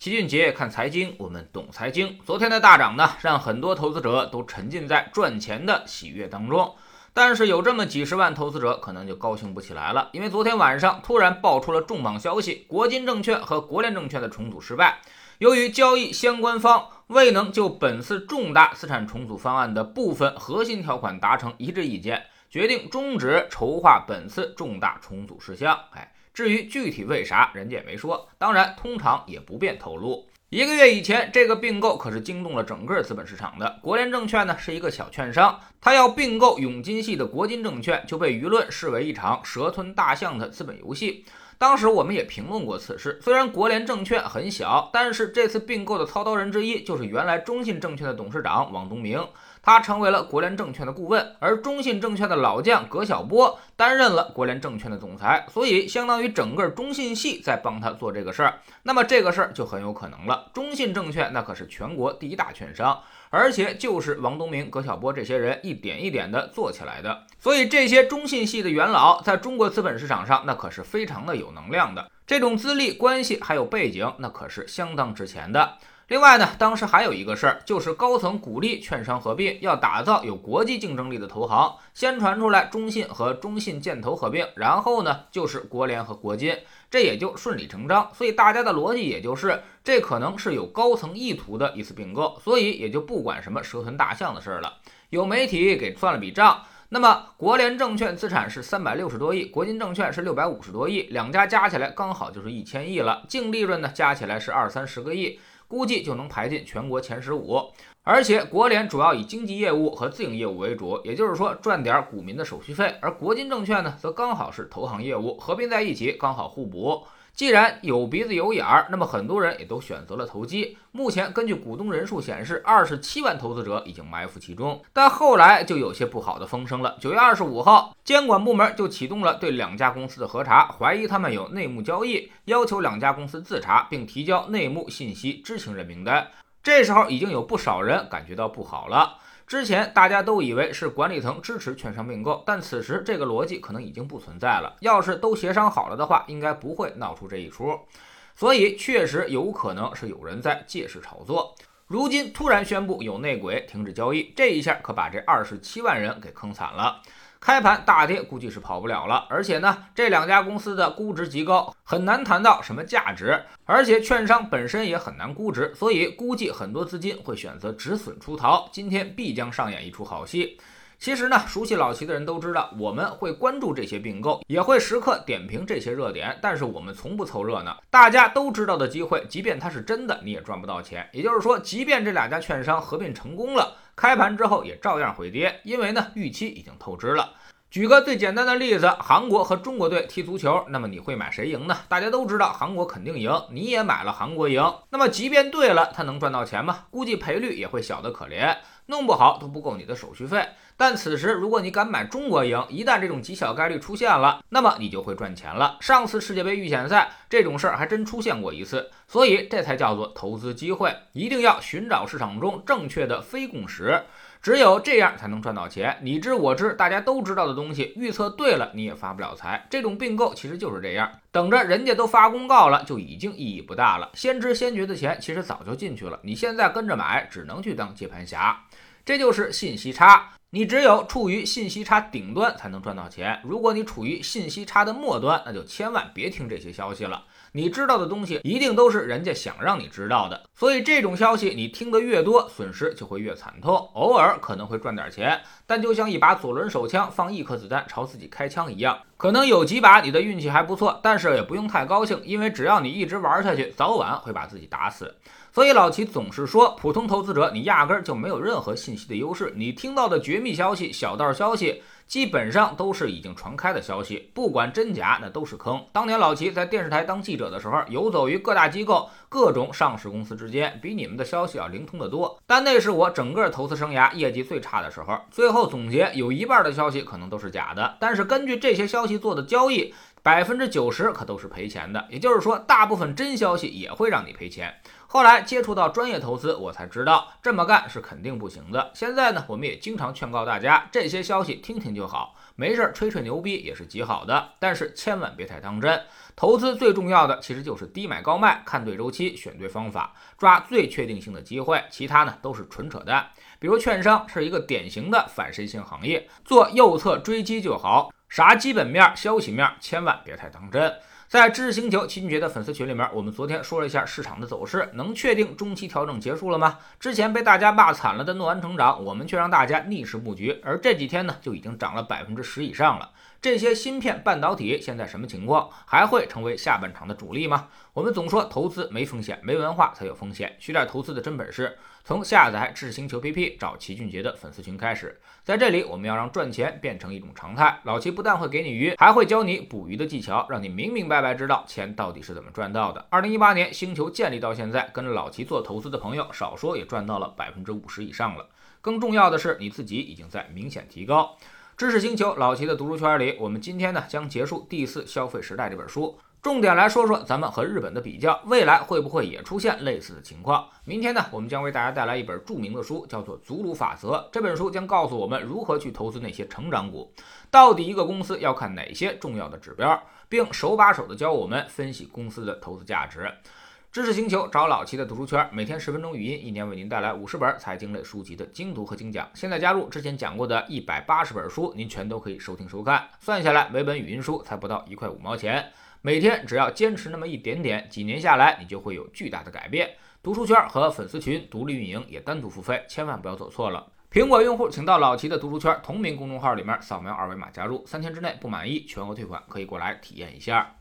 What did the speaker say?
齐俊杰看财经，我们懂财经。昨天的大涨呢，让很多投资者都沉浸在赚钱的喜悦当中。但是有这么几十万投资者可能就高兴不起来了，因为昨天晚上突然爆出了重磅消息：国金证券和国联证券的重组失败。由于交易相关方未能就本次重大资产重组方案的部分核心条款达成一致意见，决定终止筹划本次重大重组事项。哎。至于具体为啥，人家也没说，当然通常也不便透露。一个月以前，这个并购可是惊动了整个资本市场的。国联证券呢是一个小券商，它要并购永金系的国金证券，就被舆论视为一场蛇吞大象的资本游戏。当时我们也评论过此事。虽然国联证券很小，但是这次并购的操刀人之一就是原来中信证券的董事长王东明。他成为了国联证券的顾问，而中信证券的老将葛晓波担任了国联证券的总裁，所以相当于整个中信系在帮他做这个事儿。那么这个事儿就很有可能了。中信证券那可是全国第一大券商，而且就是王东明、葛晓波这些人一点一点的做起来的。所以这些中信系的元老在中国资本市场上那可是非常的有能量的，这种资历、关系还有背景，那可是相当值钱的。另外呢，当时还有一个事儿，就是高层鼓励券商合并，要打造有国际竞争力的投行。先传出来中信和中信建投合并，然后呢就是国联和国金，这也就顺理成章。所以大家的逻辑也就是，这可能是有高层意图的一次并购，所以也就不管什么蛇吞大象的事儿了。有媒体给算了笔账，那么国联证券资产是三百六十多亿，国金证券是六百五十多亿，两家加起来刚好就是一千亿了，净利润呢加起来是二三十个亿。估计就能排进全国前十五，而且国联主要以经纪业务和自营业务为主，也就是说赚点股民的手续费，而国金证券呢，则刚好是投行业务，合并在一起刚好互补。既然有鼻子有眼儿，那么很多人也都选择了投机。目前根据股东人数显示，二十七万投资者已经埋伏其中。但后来就有些不好的风声了。九月二十五号，监管部门就启动了对两家公司的核查，怀疑他们有内幕交易，要求两家公司自查并提交内幕信息知情人名单。这时候已经有不少人感觉到不好了。之前大家都以为是管理层支持券商并购，但此时这个逻辑可能已经不存在了。要是都协商好了的话，应该不会闹出这一出。所以确实有可能是有人在借势炒作。如今突然宣布有内鬼，停止交易，这一下可把这二十七万人给坑惨了。开盘大跌，估计是跑不了了。而且呢，这两家公司的估值极高，很难谈到什么价值。而且券商本身也很难估值，所以估计很多资金会选择止损出逃。今天必将上演一出好戏。其实呢，熟悉老齐的人都知道，我们会关注这些并购，也会时刻点评这些热点。但是我们从不凑热闹，大家都知道的机会，即便它是真的，你也赚不到钱。也就是说，即便这两家券商合并成功了，开盘之后也照样会跌，因为呢，预期已经透支了。举个最简单的例子，韩国和中国队踢足球，那么你会买谁赢呢？大家都知道韩国肯定赢，你也买了韩国赢。那么即便对了，他能赚到钱吗？估计赔率也会小得可怜，弄不好都不够你的手续费。但此时如果你敢买中国赢，一旦这种极小概率出现了，那么你就会赚钱了。上次世界杯预选赛这种事儿还真出现过一次，所以这才叫做投资机会，一定要寻找市场中正确的非共识。只有这样才能赚到钱。你知我知，大家都知道的东西，预测对了你也发不了财。这种并购其实就是这样，等着人家都发公告了，就已经意义不大了。先知先觉的钱其实早就进去了，你现在跟着买，只能去当接盘侠。这就是信息差。你只有处于信息差顶端才能赚到钱。如果你处于信息差的末端，那就千万别听这些消息了。你知道的东西一定都是人家想让你知道的，所以这种消息你听得越多，损失就会越惨痛。偶尔可能会赚点钱，但就像一把左轮手枪放一颗子弹朝自己开枪一样，可能有几把你的运气还不错，但是也不用太高兴，因为只要你一直玩下去，早晚会把自己打死。所以老齐总是说，普通投资者你压根儿就没有任何信息的优势，你听到的绝密消息、小道消息。基本上都是已经传开的消息，不管真假，那都是坑。当年老齐在电视台当记者的时候，游走于各大机构、各种上市公司之间，比你们的消息要灵通得多。但那是我整个投资生涯业绩最差的时候。最后总结，有一半的消息可能都是假的，但是根据这些消息做的交易，百分之九十可都是赔钱的。也就是说，大部分真消息也会让你赔钱。后来接触到专业投资，我才知道这么干是肯定不行的。现在呢，我们也经常劝告大家，这些消息听听就好，没事儿吹吹牛逼也是极好的，但是千万别太当真。投资最重要的其实就是低买高卖，看对周期，选对方法，抓最确定性的机会，其他呢都是纯扯淡。比如券商是一个典型的反身性行业，做右侧追击就好，啥基本面、消息面千万别太当真。在知识星球齐俊杰的粉丝群里面，我们昨天说了一下市场的走势，能确定中期调整结束了吗？之前被大家骂惨了的诺安成长，我们却让大家逆势布局，而这几天呢，就已经涨了百分之十以上了。这些芯片半导体现在什么情况？还会成为下半场的主力吗？我们总说投资没风险，没文化才有风险。学点投资的真本事，从下载知识星球 PP 找齐俊杰的粉丝群开始。在这里，我们要让赚钱变成一种常态。老齐不但会给你鱼，还会教你捕鱼的技巧，让你明明白白知道钱到底是怎么赚到的。二零一八年星球建立到现在，跟着老齐做投资的朋友，少说也赚到了百分之五十以上了。更重要的是，你自己已经在明显提高。知识星球老齐的读书圈里，我们今天呢将结束《第四消费时代》这本书，重点来说说咱们和日本的比较，未来会不会也出现类似的情况？明天呢，我们将为大家带来一本著名的书，叫做《祖鲁法则》。这本书将告诉我们如何去投资那些成长股，到底一个公司要看哪些重要的指标，并手把手的教我们分析公司的投资价值。知识星球找老齐的读书圈，每天十分钟语音，一年为您带来五十本财经类书籍的精读和精讲。现在加入，之前讲过的一百八十本书，您全都可以收听收看。算下来，每本语音书才不到一块五毛钱。每天只要坚持那么一点点，几年下来，你就会有巨大的改变。读书圈和粉丝群独立运营，也单独付费，千万不要走错了。苹果用户请到老齐的读书圈同名公众号里面扫描二维码加入，三天之内不满意全额退款，可以过来体验一下。